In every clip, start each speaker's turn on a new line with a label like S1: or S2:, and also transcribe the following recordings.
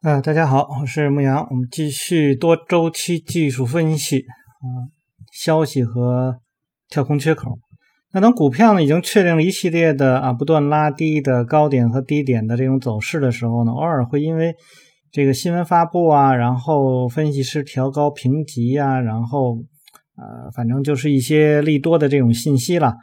S1: 啊，大家好，我是牧羊，我们继续多周期技术分析啊，消息和跳空缺口。那当股票呢已经确定了一系列的啊不断拉低的高点和低点的这种走势的时候呢，偶尔会因为这个新闻发布啊，然后分析师调高评级呀，然后呃，反正就是一些利多的这种信息了，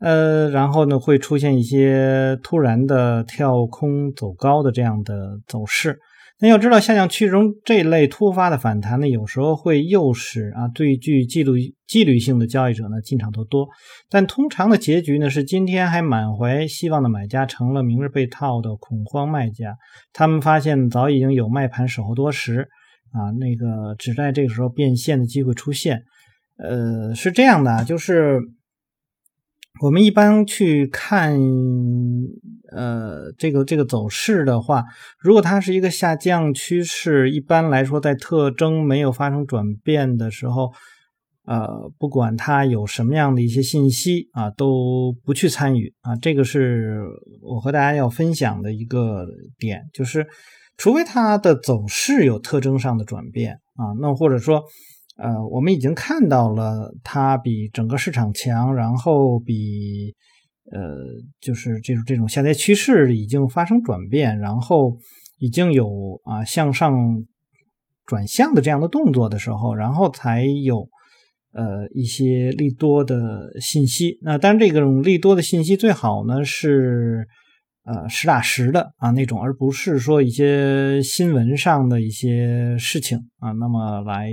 S1: 呃，然后呢会出现一些突然的跳空走高的这样的走势。那要知道，下降趋势中这类突发的反弹呢，有时候会诱使啊最具纪律纪律性的交易者呢进场做多，但通常的结局呢是今天还满怀希望的买家成了明日被套的恐慌卖家，他们发现早已经有卖盘守候多时啊，那个只在这个时候变现的机会出现，呃，是这样的，就是。我们一般去看，呃，这个这个走势的话，如果它是一个下降趋势，一般来说，在特征没有发生转变的时候，呃，不管它有什么样的一些信息啊，都不去参与啊。这个是我和大家要分享的一个点，就是除非它的走势有特征上的转变啊，那或者说。呃，我们已经看到了它比整个市场强，然后比呃，就是这种这种下跌趋势已经发生转变，然后已经有啊向上转向的这样的动作的时候，然后才有呃一些利多的信息。那当然，这种利多的信息最好呢是呃实打实的啊那种，而不是说一些新闻上的一些事情啊，那么来。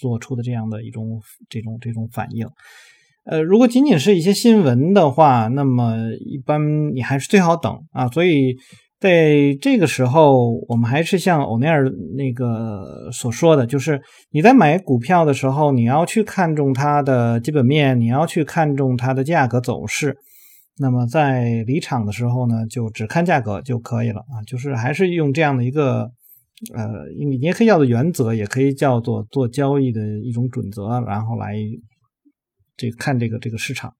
S1: 做出的这样的一种这种这种反应，呃，如果仅仅是一些新闻的话，那么一般你还是最好等啊。所以在这个时候，我们还是像欧内尔那个所说的，就是你在买股票的时候，你要去看重它的基本面，你要去看重它的价格走势。那么在离场的时候呢，就只看价格就可以了啊。就是还是用这样的一个。呃，你你也可以叫做原则，也可以叫做做交易的一种准则，然后来这看这个这个市场。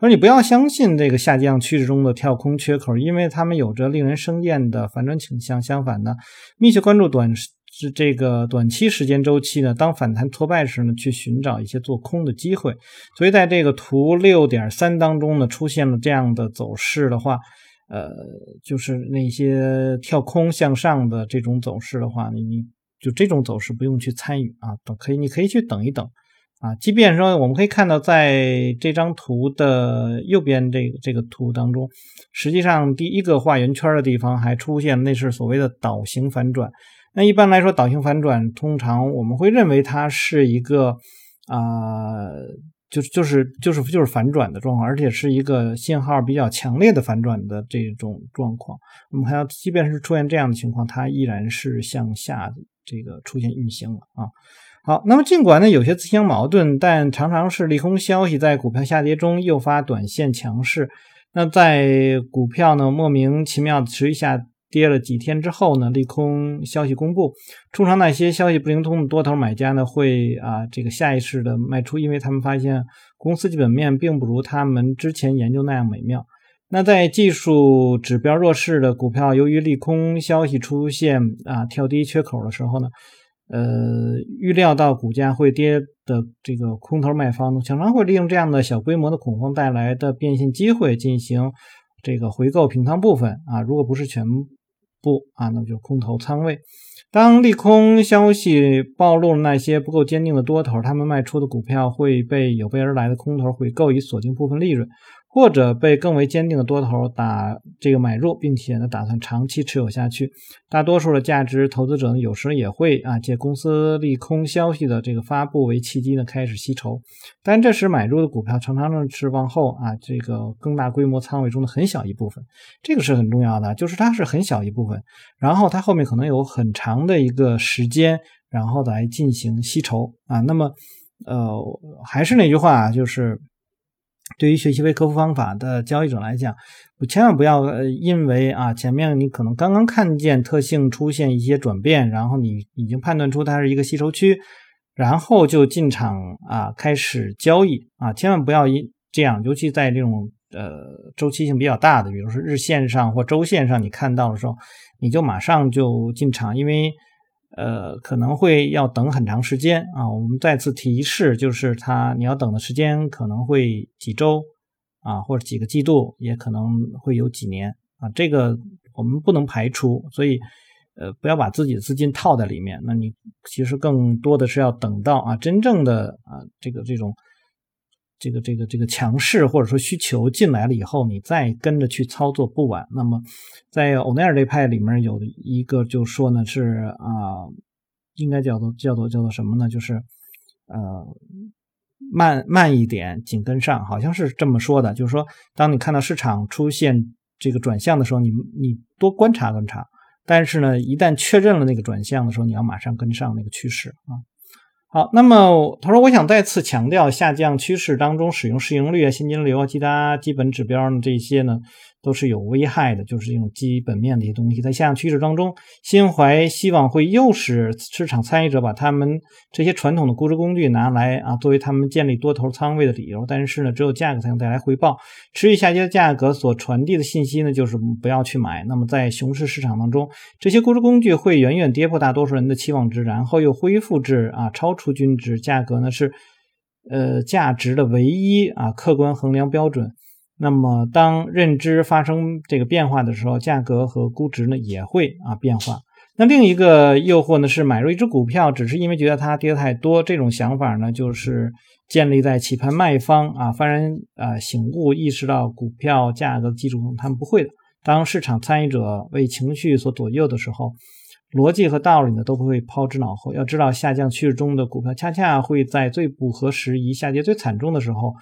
S1: 说你不要相信这个下降趋势中的跳空缺口，因为他们有着令人生厌的反转倾向。相反呢，密切关注短是这个短期时间周期呢，当反弹挫败时呢，去寻找一些做空的机会。所以在这个图六点三当中呢，出现了这样的走势的话。呃，就是那些跳空向上的这种走势的话，你你就这种走势不用去参与啊，等可以，你可以去等一等啊。即便说我们可以看到，在这张图的右边这个这个图当中，实际上第一个画圆圈的地方还出现那是所谓的倒型反转。那一般来说，倒型反转通常我们会认为它是一个啊。就是就是就是就是反转的状况，而且是一个信号比较强烈的反转的这种状况。我们看到，即便是出现这样的情况，它依然是向下这个出现运行了啊。好，那么尽管呢有些自相矛盾，但常常是利空消息在股票下跌中诱发短线强势。那在股票呢莫名其妙持续下。跌了几天之后呢，利空消息公布，通常那些消息不灵通的多头买家呢，会啊这个下意识的卖出，因为他们发现公司基本面并不如他们之前研究那样美妙。那在技术指标弱势的股票，由于利空消息出现啊跳低缺口的时候呢，呃预料到股价会跌的这个空头卖方呢，常常会利用这样的小规模的恐慌带来的变现机会进行这个回购平仓部分啊，如果不是全。部啊，那么就是空头仓位。当利空消息暴露了那些不够坚定的多头，他们卖出的股票会被有备而来的空头回购，以锁定部分利润。或者被更为坚定的多头打这个买入，并且呢打算长期持有下去。大多数的价值投资者呢，有时也会啊借公司利空消息的这个发布为契机呢开始吸筹，但这时买入的股票常常呢是往后啊这个更大规模仓位中的很小一部分，这个是很重要的，就是它是很小一部分，然后它后面可能有很长的一个时间，然后来进行吸筹啊。那么呃还是那句话，就是。对于学习微客服方法的交易者来讲，千万不要因为啊前面你可能刚刚看见特性出现一些转变，然后你已经判断出它是一个吸筹区，然后就进场啊开始交易啊，千万不要一这样，尤其在这种呃周期性比较大的，比如说日线上或周线上你看到的时候，你就马上就进场，因为呃可能会要等很长时间啊。我们再次提示，就是它你要等的时间可能会几周啊，或者几个季度，也可能会有几年啊，这个我们不能排除，所以。呃，不要把自己的资金套在里面。那你其实更多的是要等到啊，真正的啊，这个这种这个这个这个强势或者说需求进来了以后，你再跟着去操作不晚。那么在欧奈尔这派里面有一个就说呢是啊，应该叫做叫做叫做什么呢？就是呃慢慢一点，紧跟上，好像是这么说的。就是说，当你看到市场出现这个转向的时候，你你多观察观察。但是呢，一旦确认了那个转向的时候，你要马上跟上那个趋势啊。好，那么他说，我想再次强调，下降趋势当中使用市盈率啊、现金流啊、其他基本指标呢，这些呢都是有危害的，就是这种基本面的一些东西，在下降趋势当中，心怀希望会诱使市场参与者把他们这些传统的估值工具拿来啊，作为他们建立多头仓位的理由。但是呢，只有价格才能带来回报，持续下跌的价格所传递的信息呢，就是不要去买。那么在熊市市场当中，这些估值工具会远远跌破大多数人的期望值，然后又恢复至啊超。出均值价格呢是，呃价值的唯一啊客观衡量标准。那么当认知发生这个变化的时候，价格和估值呢也会啊变化。那另一个诱惑呢是买入一只股票，只是因为觉得它跌太多。这种想法呢就是建立在期盼卖方啊幡然啊醒悟，意识到股票价格基础上，他们不会的。当市场参与者为情绪所左右的时候。逻辑和道理呢都不会抛之脑后。要知道，下降趋势中的股票恰恰会在最不合时宜、下跌最惨重的时候，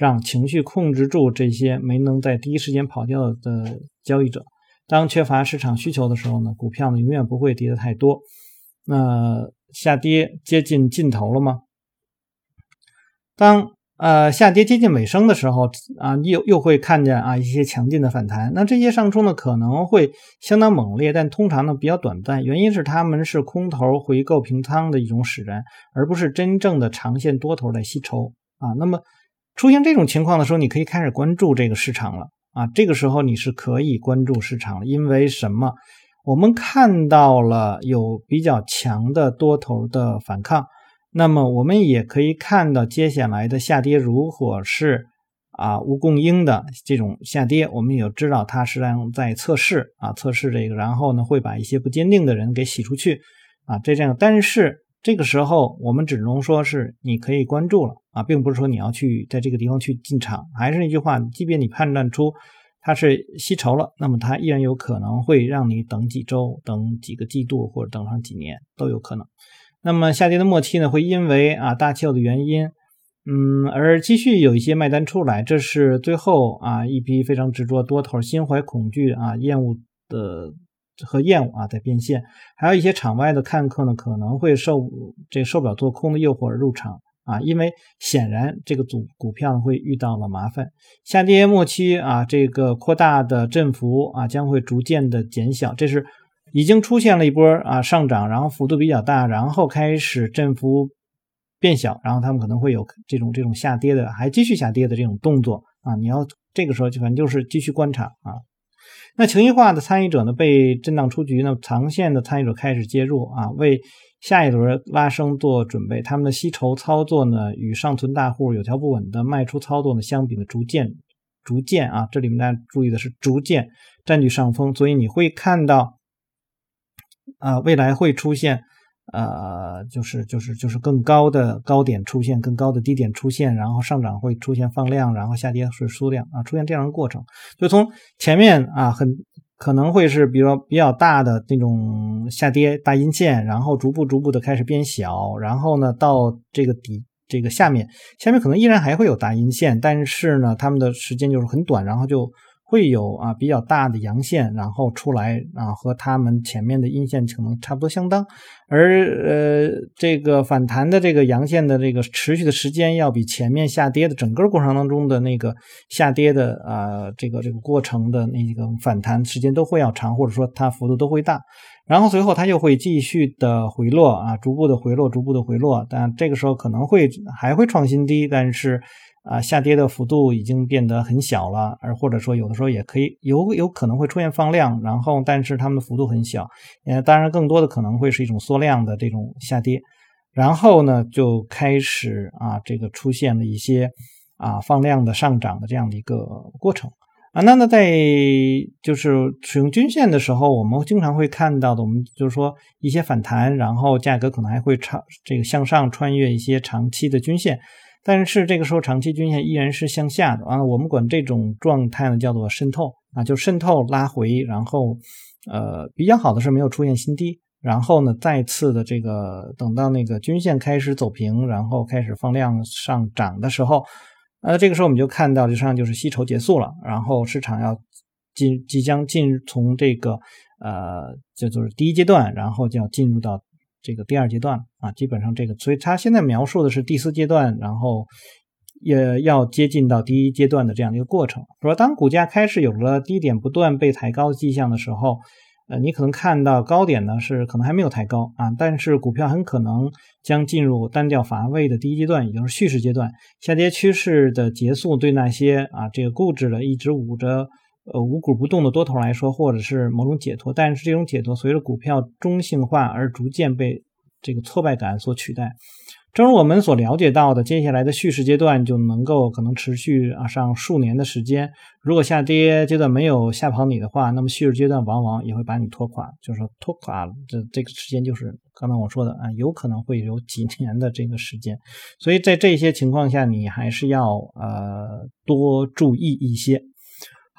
S1: 让情绪控制住这些没能在第一时间跑掉的交易者。当缺乏市场需求的时候呢，股票呢永远不会跌得太多。那下跌接近尽头了吗？当。呃，下跌接近尾声的时候啊，又又会看见啊一些强劲的反弹。那这些上冲呢可能会相当猛烈，但通常呢比较短暂。原因是他们是空头回购平仓的一种使然，而不是真正的长线多头来吸筹啊。那么出现这种情况的时候，你可以开始关注这个市场了啊。这个时候你是可以关注市场了，因为什么？我们看到了有比较强的多头的反抗。那么我们也可以看到接下来的下跌，如果是啊无供应的这种下跌，我们也知道它实际上在测试啊测试这个，然后呢会把一些不坚定的人给洗出去啊这样。但是这个时候我们只能说是你可以关注了啊，并不是说你要去在这个地方去进场。还是那句话，即便你判断出它是吸筹了，那么它依然有可能会让你等几周、等几个季度或者等上几年都有可能。那么下跌的末期呢，会因为啊大气候的原因，嗯，而继续有一些卖单出来，这是最后啊一批非常执着多头、心怀恐惧啊厌恶的和厌恶啊在变现，还有一些场外的看客呢可能会受这受不了做空的诱惑而入场啊，因为显然这个组股票会遇到了麻烦。下跌末期啊，这个扩大的振幅啊将会逐渐的减小，这是。已经出现了一波啊上涨，然后幅度比较大，然后开始振幅变小，然后他们可能会有这种这种下跌的，还继续下跌的这种动作啊。你要这个时候就反正就是继续观察啊。那情绪化的参与者呢被震荡出局，那长线的参与者开始介入啊，为下一轮拉升做准备。他们的吸筹操作呢与上存大户有条不紊的卖出操作呢相比呢逐渐逐渐啊，这里面大家注意的是逐渐占据上风，所以你会看到。啊，未来会出现，呃，就是就是就是更高的高点出现，更高的低点出现，然后上涨会出现放量，然后下跌是缩量啊，出现这样的过程。就从前面啊，很可能会是比如说比较大的那种下跌大阴线，然后逐步逐步的开始变小，然后呢到这个底这个下面，下面可能依然还会有大阴线，但是呢，他们的时间就是很短，然后就。会有啊比较大的阳线，然后出来啊和他们前面的阴线可能差不多相当，而呃这个反弹的这个阳线的这个持续的时间要比前面下跌的整个过程当中的那个下跌的啊这个这个过程的那个反弹时间都会要长，或者说它幅度都会大，然后随后它又会继续的回落啊逐步的回落，逐步的回落，但这个时候可能会还会创新低，但是。啊下跌的幅度已经变得很小了，而或者说有的时候也可以有有可能会出现放量，然后但是它们的幅度很小，呃，当然更多的可能会是一种缩量的这种下跌，然后呢就开始啊这个出现了一些啊放量的上涨的这样的一个过程。啊，那那在就是使用均线的时候，我们经常会看到的，我们就是说一些反弹，然后价格可能还会长这个向上穿越一些长期的均线，但是这个时候长期均线依然是向下的啊。我们管这种状态呢叫做渗透啊，就渗透拉回，然后呃比较好的是没有出现新低，然后呢再次的这个等到那个均线开始走平，然后开始放量上涨的时候。呃，这个时候我们就看到，实际上就是吸筹结束了，然后市场要进，即将进从这个呃，这就是第一阶段，然后就要进入到这个第二阶段啊，基本上这个，所以他现在描述的是第四阶段，然后也要接近到第一阶段的这样的一个过程。说当股价开始有了低点不断被抬高的迹象的时候。呃，你可能看到高点呢是可能还没有抬高啊，但是股票很可能将进入单调乏味的第一阶段，也就是蓄势阶段。下跌趋势的结束，对那些啊这个固执的一直捂着呃五股不动的多头来说，或者是某种解脱。但是这种解脱随着股票中性化而逐渐被这个挫败感所取代。正如我们所了解到的，接下来的蓄势阶段就能够可能持续啊上数年的时间。如果下跌阶段没有吓跑你的话，那么蓄势阶段往往也会把你拖垮。就是说拖垮了，这这个时间就是刚才我说的啊，有可能会有几年的这个时间。所以在这些情况下，你还是要呃多注意一些。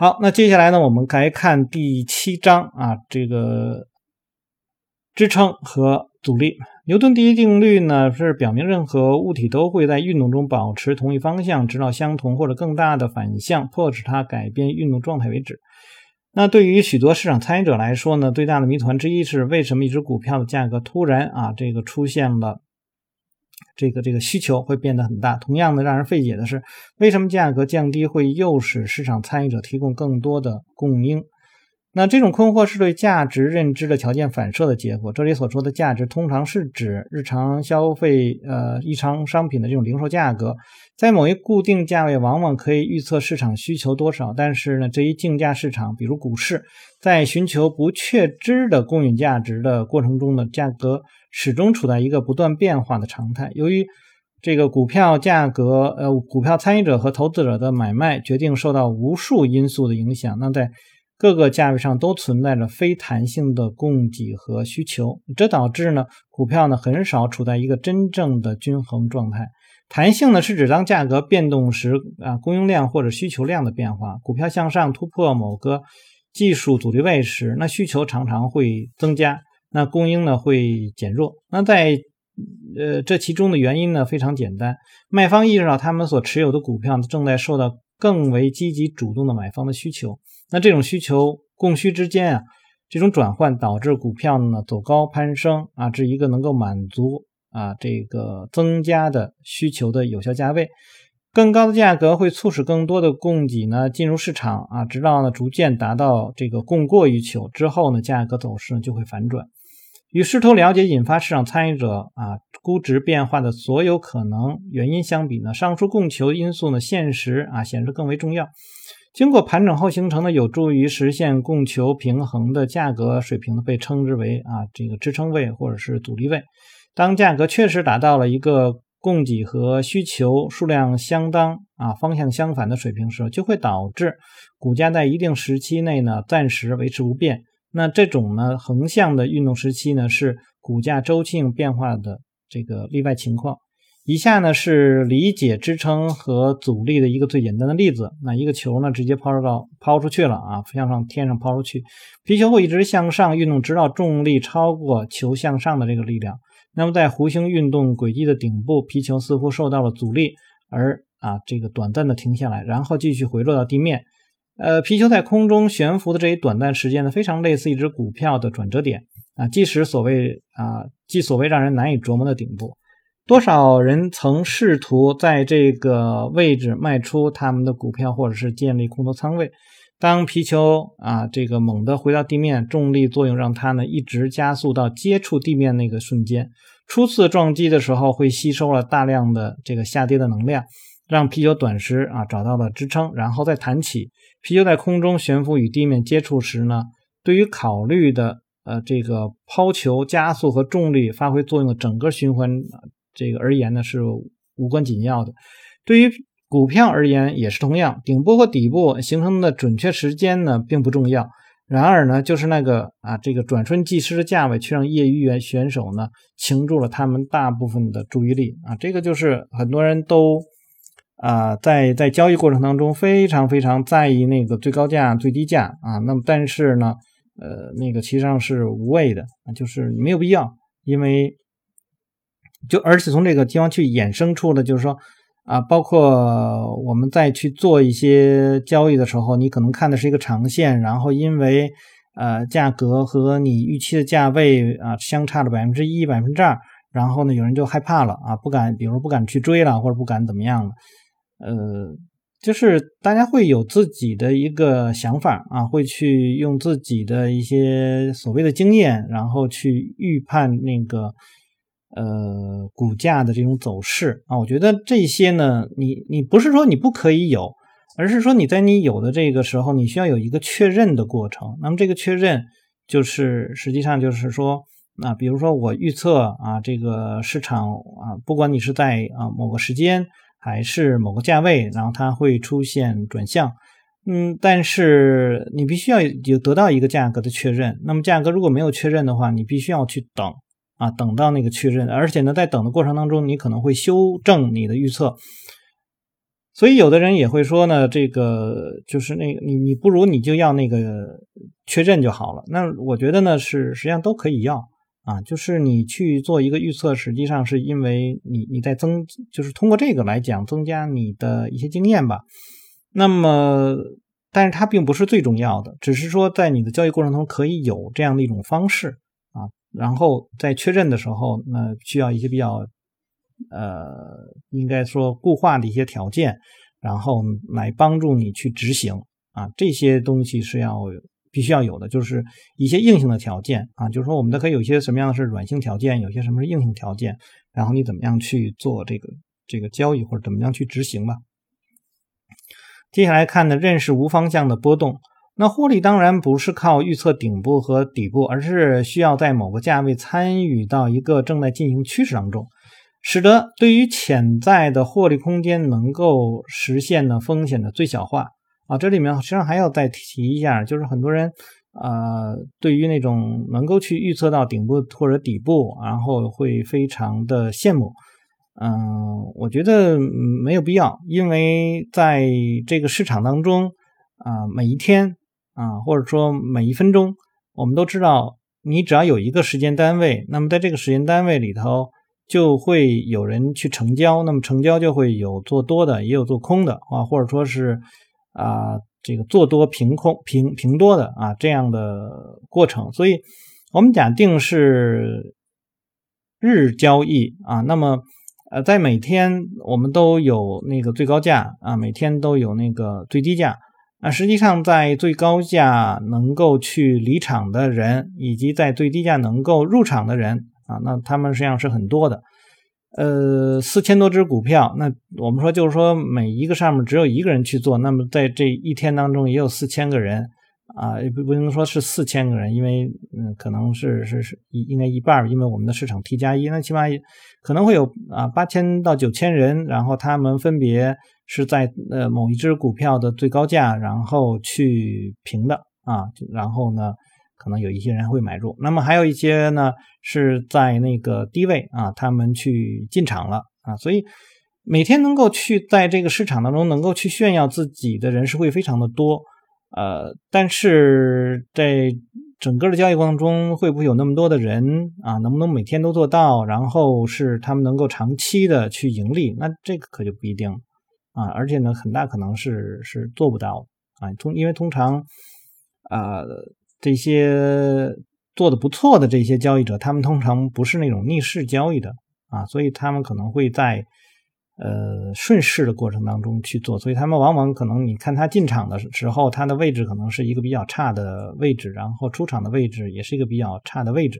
S1: 好，那接下来呢，我们来看第七章啊，这个支撑和阻力。牛顿第一定律呢，是表明任何物体都会在运动中保持同一方向，直到相同或者更大的反向迫使它改变运动状态为止。那对于许多市场参与者来说呢，最大的谜团之一是为什么一只股票的价格突然啊，这个出现了这个这个需求会变得很大。同样的，让人费解的是，为什么价格降低会诱使市场参与者提供更多的供应？那这种困惑是对价值认知的条件反射的结果。这里所说的价值，通常是指日常消费，呃，日常商品的这种零售价格，在某一固定价位，往往可以预测市场需求多少。但是呢，这一竞价市场，比如股市，在寻求不确知的公允价值的过程中呢，价格始终处在一个不断变化的常态。由于这个股票价格，呃，股票参与者和投资者的买卖决定受到无数因素的影响。那在各个价位上都存在着非弹性的供给和需求，这导致呢股票呢很少处在一个真正的均衡状态。弹性呢是指当价格变动时啊供应量或者需求量的变化。股票向上突破某个技术阻力位时，那需求常常会增加，那供应呢会减弱。那在呃这其中的原因呢非常简单，卖方意识到他们所持有的股票正在受到更为积极主动的买方的需求。那这种需求供需之间啊，这种转换导致股票呢走高攀升啊，至一个能够满足啊这个增加的需求的有效价位。更高的价格会促使更多的供给呢进入市场啊，直到呢逐渐达到这个供过于求之后呢，价格走势呢就会反转。与试图了解引发市场参与者啊估值变化的所有可能原因相比呢，上述供求因素呢现实啊显示更为重要。经过盘整后形成的有助于实现供求平衡的价格水平呢，被称之为啊这个支撑位或者是阻力位。当价格确实达到了一个供给和需求数量相当啊方向相反的水平时，就会导致股价在一定时期内呢暂时维持不变。那这种呢横向的运动时期呢是股价周期性变化的这个例外情况。以下呢是理解支撑和阻力的一个最简单的例子。那一个球呢直接抛到抛出去了啊，向上天上抛出去，皮球会一直向上运动，直到重力超过球向上的这个力量。那么在弧形运动轨迹的顶部，皮球似乎受到了阻力，而啊这个短暂的停下来，然后继续回落到地面。呃，皮球在空中悬浮的这一短暂时间呢，非常类似一只股票的转折点啊，即使所谓啊，即所谓让人难以琢磨的顶部。多少人曾试图在这个位置卖出他们的股票，或者是建立空头仓位？当皮球啊这个猛地回到地面，重力作用让它呢一直加速到接触地面那个瞬间。初次撞击的时候会吸收了大量的这个下跌的能量，让啤酒短时啊找到了支撑，然后再弹起。啤酒在空中悬浮与地面接触时呢，对于考虑的呃这个抛球加速和重力发挥作用的整个循环这个而言呢是无关紧要的。对于股票而言也是同样，顶部和底部形成的准确时间呢并不重要。然而呢，就是那个啊，这个转瞬即逝的价位，却让业余员选手呢倾注了他们大部分的注意力啊。这个就是很多人都啊，在在交易过程当中非常非常在意那个最高价、最低价啊。那么，但是呢，呃，那个其实上是无谓的，就是没有必要，因为就而且从这个地方去衍生出的，就是说。啊，包括我们再去做一些交易的时候，你可能看的是一个长线，然后因为呃价格和你预期的价位啊相差了百分之一、百分之二，然后呢有人就害怕了啊，不敢，比如不敢去追了，或者不敢怎么样了，呃，就是大家会有自己的一个想法啊，会去用自己的一些所谓的经验，然后去预判那个。呃，股价的这种走势啊，我觉得这些呢，你你不是说你不可以有，而是说你在你有的这个时候，你需要有一个确认的过程。那么这个确认就是实际上就是说，那，比如说我预测啊，这个市场啊，不管你是在啊某个时间还是某个价位，然后它会出现转向，嗯，但是你必须要有得到一个价格的确认。那么价格如果没有确认的话，你必须要去等。啊，等到那个确认，而且呢，在等的过程当中，你可能会修正你的预测。所以有的人也会说呢，这个就是那个你你不如你就要那个确认就好了。那我觉得呢，是实际上都可以要啊，就是你去做一个预测，实际上是因为你你在增，就是通过这个来讲增加你的一些经验吧。那么，但是它并不是最重要的，只是说在你的交易过程中可以有这样的一种方式啊。然后在确认的时候，那需要一些比较，呃，应该说固化的一些条件，然后来帮助你去执行啊，这些东西是要必须要有的，就是一些硬性的条件啊，就是说我们都可以有一些什么样的是软性条件，有些什么是硬性条件，然后你怎么样去做这个这个交易或者怎么样去执行吧。接下来看的认识无方向的波动。那获利当然不是靠预测顶部和底部，而是需要在某个价位参与到一个正在进行趋势当中，使得对于潜在的获利空间能够实现呢风险的最小化啊。这里面实际上还要再提一下，就是很多人啊，对于那种能够去预测到顶部或者底部，然后会非常的羡慕。嗯，我觉得没有必要，因为在这个市场当中啊，每一天。啊，或者说每一分钟，我们都知道，你只要有一个时间单位，那么在这个时间单位里头，就会有人去成交，那么成交就会有做多的，也有做空的啊，或者说是啊，这个做多平空平平多的啊这样的过程。所以，我们假定是日交易啊，那么呃，在每天我们都有那个最高价啊，每天都有那个最低价。那实际上，在最高价能够去离场的人，以及在最低价能够入场的人啊，那他们实际上是很多的。呃，四千多只股票，那我们说就是说，每一个上面只有一个人去做，那么在这一天当中也有四千个人啊，不不能说是四千个人，因为嗯，可能是是是应该一半，因为我们的市场 T 加一，那起码可能会有啊八千到九千人，然后他们分别。是在呃某一只股票的最高价，然后去平的啊，然后呢，可能有一些人会买入，那么还有一些呢是在那个低位啊，他们去进场了啊，所以每天能够去在这个市场当中能够去炫耀自己的人是会非常的多，呃，但是在整个的交易过程中会不会有那么多的人啊？能不能每天都做到？然后是他们能够长期的去盈利？那这个可就不一定。啊，而且呢，很大可能是是做不到啊。通因为通常啊，这些做的不错的这些交易者，他们通常不是那种逆势交易的啊，所以他们可能会在呃顺势的过程当中去做，所以他们往往可能你看他进场的时候，他的位置可能是一个比较差的位置，然后出场的位置也是一个比较差的位置。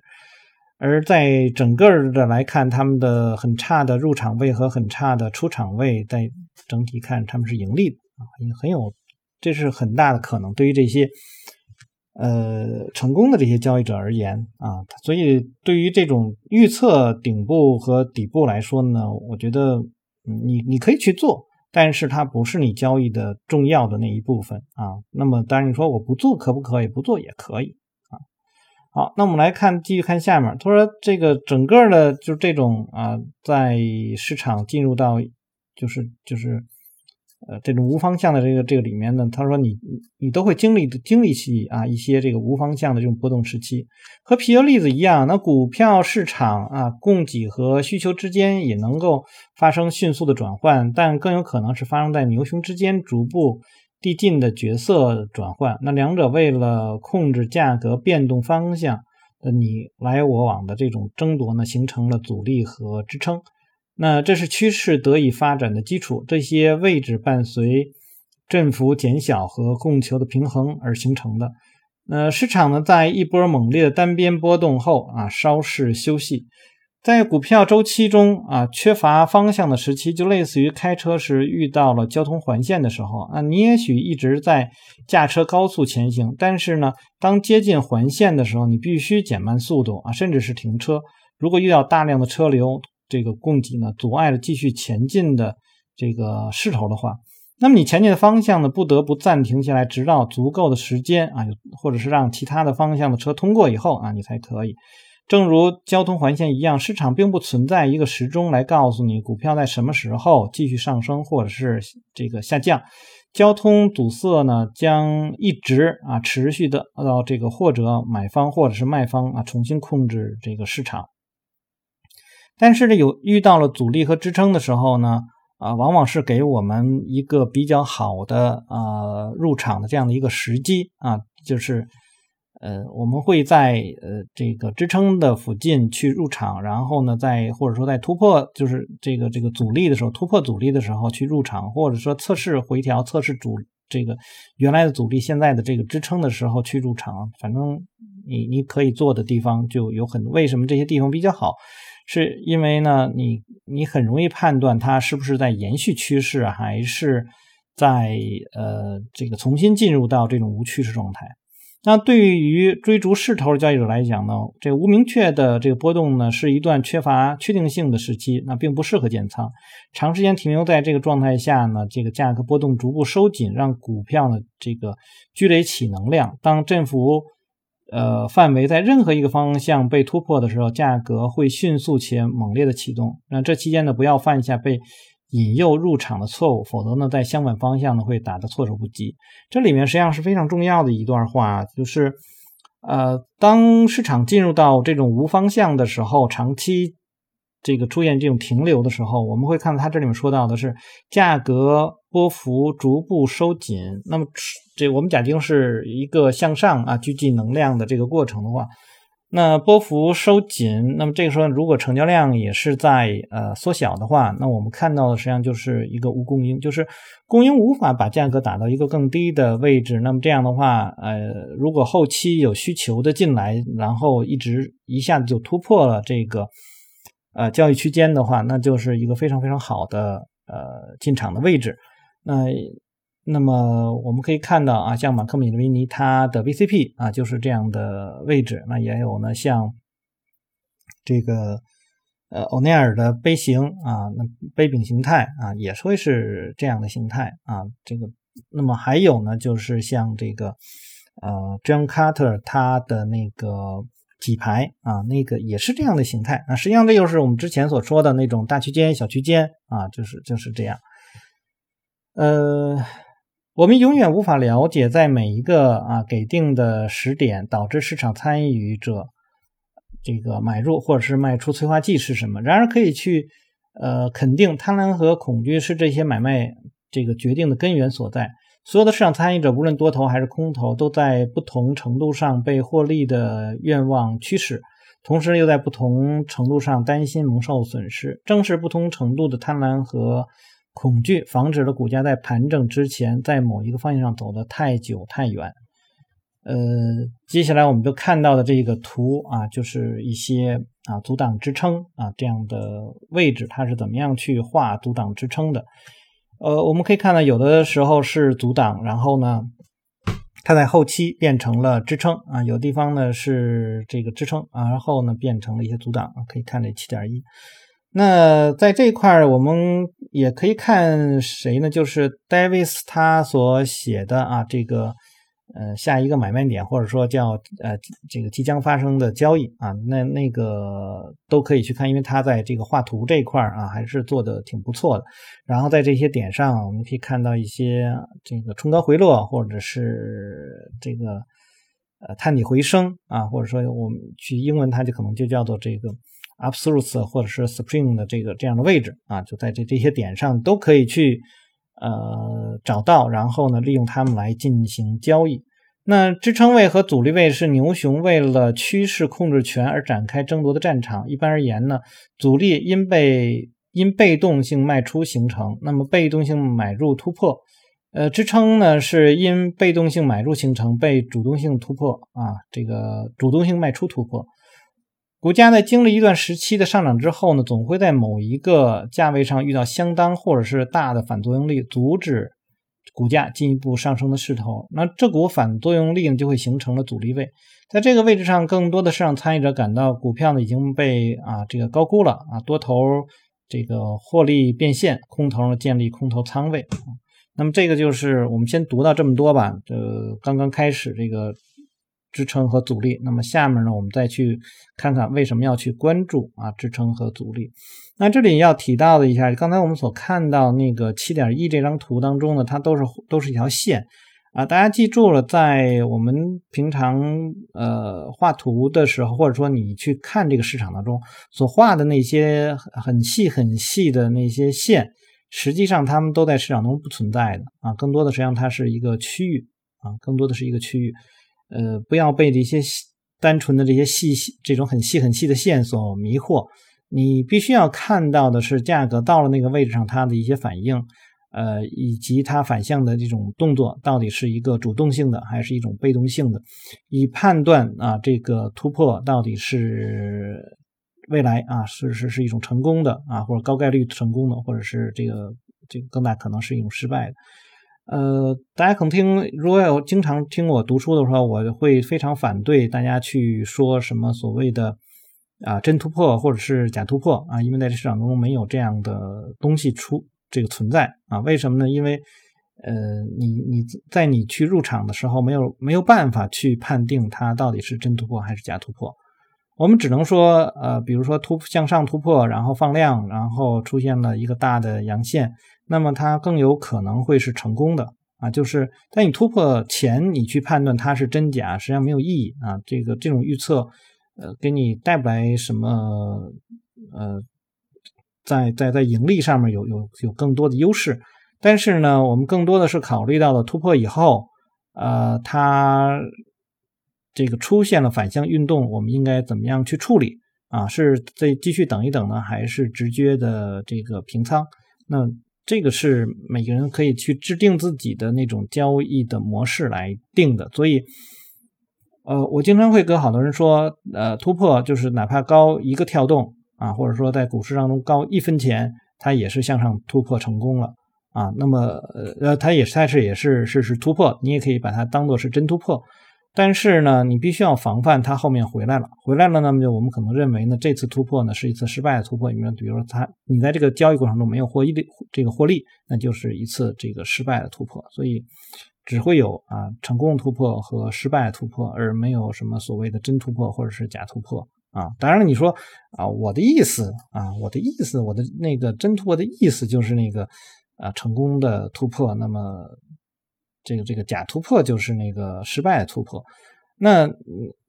S1: 而在整个的来看，他们的很差的入场位和很差的出场位，在整体看他们是盈利的啊，也很有，这是很大的可能。对于这些呃成功的这些交易者而言啊，所以对于这种预测顶部和底部来说呢，我觉得你你可以去做。但是它不是你交易的重要的那一部分啊。那么当然你说我不做可不可以？不做也可以啊。好，那我们来看，继续看下面。他说这个整个的就这种啊，在市场进入到就是就是。呃，这种无方向的这个这个里面呢，他说你你都会经历经历起啊一些这个无方向的这种波动时期，和啤酒例子一样，那股票市场啊供给和需求之间也能够发生迅速的转换，但更有可能是发生在牛熊之间逐步递进的角色转换。那两者为了控制价格变动方向的你来我往的这种争夺呢，形成了阻力和支撑。那这是趋势得以发展的基础，这些位置伴随振幅减小和供求的平衡而形成的。呃，市场呢在一波猛烈的单边波动后啊稍事休息，在股票周期中啊缺乏方向的时期，就类似于开车时遇到了交通环线的时候啊，你也许一直在驾车高速前行，但是呢，当接近环线的时候，你必须减慢速度啊，甚至是停车。如果遇到大量的车流，这个供给呢，阻碍了继续前进的这个势头的话，那么你前进的方向呢，不得不暂停下来，直到足够的时间啊，或者是让其他的方向的车通过以后啊，你才可以。正如交通环线一样，市场并不存在一个时钟来告诉你股票在什么时候继续上升或者是这个下降。交通堵塞呢，将一直啊持续的到这个或者买方或者是卖方啊重新控制这个市场。但是呢，有遇到了阻力和支撑的时候呢，啊，往往是给我们一个比较好的啊入场的这样的一个时机啊，就是呃，我们会在呃这个支撑的附近去入场，然后呢，在或者说在突破就是这个这个阻力的时候，突破阻力的时候去入场，或者说测试回调、测试主这个原来的阻力、现在的这个支撑的时候去入场，反正你你可以做的地方就有很多。为什么这些地方比较好？是因为呢，你你很容易判断它是不是在延续趋势，还是在呃这个重新进入到这种无趋势状态。那对于追逐势头的交易者来讲呢，这个无明确的这个波动呢，是一段缺乏确定性的时期，那并不适合建仓。长时间停留在这个状态下呢，这个价格波动逐步收紧，让股票呢这个积累起能量。当振幅呃，范围在任何一个方向被突破的时候，价格会迅速且猛烈的启动。那这期间呢，不要犯下被引诱入场的错误，否则呢，在相反方向呢会打得措手不及。这里面实际上是非常重要的一段话，就是呃，当市场进入到这种无方向的时候，长期。这个出现这种停留的时候，我们会看到它这里面说到的是价格波幅逐步收紧。那么，这我们假定是一个向上啊聚集能量的这个过程的话，那波幅收紧，那么这个时候如果成交量也是在呃缩小的话，那我们看到的实际上就是一个无供应，就是供应无法把价格打到一个更低的位置。那么这样的话，呃，如果后期有需求的进来，然后一直一下子就突破了这个。呃，交易区间的话，那就是一个非常非常好的呃进场的位置。那那么我们可以看到啊，像马克·米勒维尼他的 VCP 啊就是这样的位置。那也有呢，像这个呃欧内尔的杯形啊，那杯柄形态啊也会是这样的形态啊。这个那么还有呢，就是像这个呃 John Carter 他的那个。几排啊，那个也是这样的形态啊。实际上，这就是我们之前所说的那种大区间、小区间啊，就是就是这样。呃，我们永远无法了解在每一个啊给定的时点导致市场参与者这个买入或者是卖出催化剂是什么。然而，可以去呃肯定，贪婪和恐惧是这些买卖这个决定的根源所在。所有的市场参与者，无论多头还是空头，都在不同程度上被获利的愿望驱使，同时又在不同程度上担心蒙受损失。正是不同程度的贪婪和恐惧，防止了股价在盘整之前在某一个方向上走得太久太远。呃，接下来我们就看到的这个图啊，就是一些啊，阻挡支撑啊这样的位置，它是怎么样去画阻挡支撑的？呃，我们可以看到，有的时候是阻挡，然后呢，它在后期变成了支撑啊，有地方呢是这个支撑啊，然后呢变成了一些阻挡，可以看这七点一。那在这一块儿，我们也可以看谁呢？就是 Davis 他所写的啊，这个。呃，下一个买卖点，或者说叫呃这个即将发生的交易啊，那那个都可以去看，因为他在这个画图这一块儿啊，还是做的挺不错的。然后在这些点上，我们可以看到一些这个冲高回落，或者是这个呃探底回升啊，或者说我们去英文它就可能就叫做这个 absolute 或者是 supreme 的这个这样的位置啊，就在这这些点上都可以去。呃，找到，然后呢，利用它们来进行交易。那支撑位和阻力位是牛熊为了趋势控制权而展开争夺的战场。一般而言呢，阻力因被因被动性卖出形成，那么被动性买入突破。呃，支撑呢是因被动性买入形成，被主动性突破啊，这个主动性卖出突破。股价在经历一段时期的上涨之后呢，总会在某一个价位上遇到相当或者是大的反作用力，阻止股价进一步上升的势头。那这股反作用力呢，就会形成了阻力位。在这个位置上，更多的市场参与者感到股票呢已经被啊这个高估了啊，多头这个获利变现，空头呢建立空头仓位。那么这个就是我们先读到这么多吧。这，刚刚开始这个。支撑和阻力，那么下面呢，我们再去看看为什么要去关注啊支撑和阻力。那这里要提到的一下，刚才我们所看到那个七点一这张图当中呢，它都是都是一条线啊。大家记住了，在我们平常呃画图的时候，或者说你去看这个市场当中所画的那些很细很细的那些线，实际上它们都在市场中不存在的啊，更多的实际上它是一个区域啊，更多的是一个区域。呃，不要被这些单纯的这些细细这种很细很细的线所迷惑。你必须要看到的是，价格到了那个位置上，它的一些反应，呃，以及它反向的这种动作，到底是一个主动性的还是一种被动性的，以判断啊，这个突破到底是未来啊是是是一种成功的啊，或者高概率成功的，或者是这个这个更大可能是一种失败的。呃，大家可能听，如果有经常听我读书的话，我会非常反对大家去说什么所谓的啊真突破或者是假突破啊，因为在这市场中没有这样的东西出这个存在啊。为什么呢？因为呃，你你在你去入场的时候，没有没有办法去判定它到底是真突破还是假突破。我们只能说，呃，比如说突向上突破，然后放量，然后出现了一个大的阳线。那么它更有可能会是成功的啊，就是在你突破前，你去判断它是真假，实际上没有意义啊。这个这种预测，呃，给你带不来什么，呃，在在在盈利上面有有有更多的优势。但是呢，我们更多的是考虑到了突破以后，呃，它这个出现了反向运动，我们应该怎么样去处理啊？是再继续等一等呢，还是直接的这个平仓？那？这个是每个人可以去制定自己的那种交易的模式来定的，所以，呃，我经常会跟好多人说，呃，突破就是哪怕高一个跳动啊，或者说在股市当中高一分钱，它也是向上突破成功了啊。那么，呃，它也是它是也是是是突破，你也可以把它当做是真突破。但是呢，你必须要防范它后面回来了，回来了，那么就我们可能认为呢，这次突破呢是一次失败的突破。你们比如说，它你在这个交易过程中没有获益的这个获利，那就是一次这个失败的突破。所以只会有啊成功突破和失败突破，而没有什么所谓的真突破或者是假突破啊。当然了，你说啊，我的意思啊，我的意思，我的那个真突破的意思就是那个啊成功的突破，那么。这个这个假突破就是那个失败的突破，那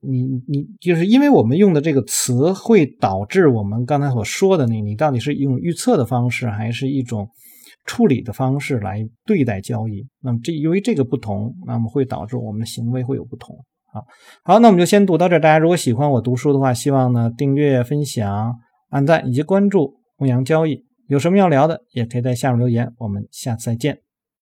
S1: 你你就是因为我们用的这个词会导致我们刚才所说的那，你到底是用预测的方式还是一种处理的方式来对待交易？那么这由于这个不同，那么会导致我们的行为会有不同。好，好，那我们就先读到这儿。大家如果喜欢我读书的话，希望呢订阅、分享、按赞以及关注弘扬交易。有什么要聊的，也可以在下面留言。我们下次再见。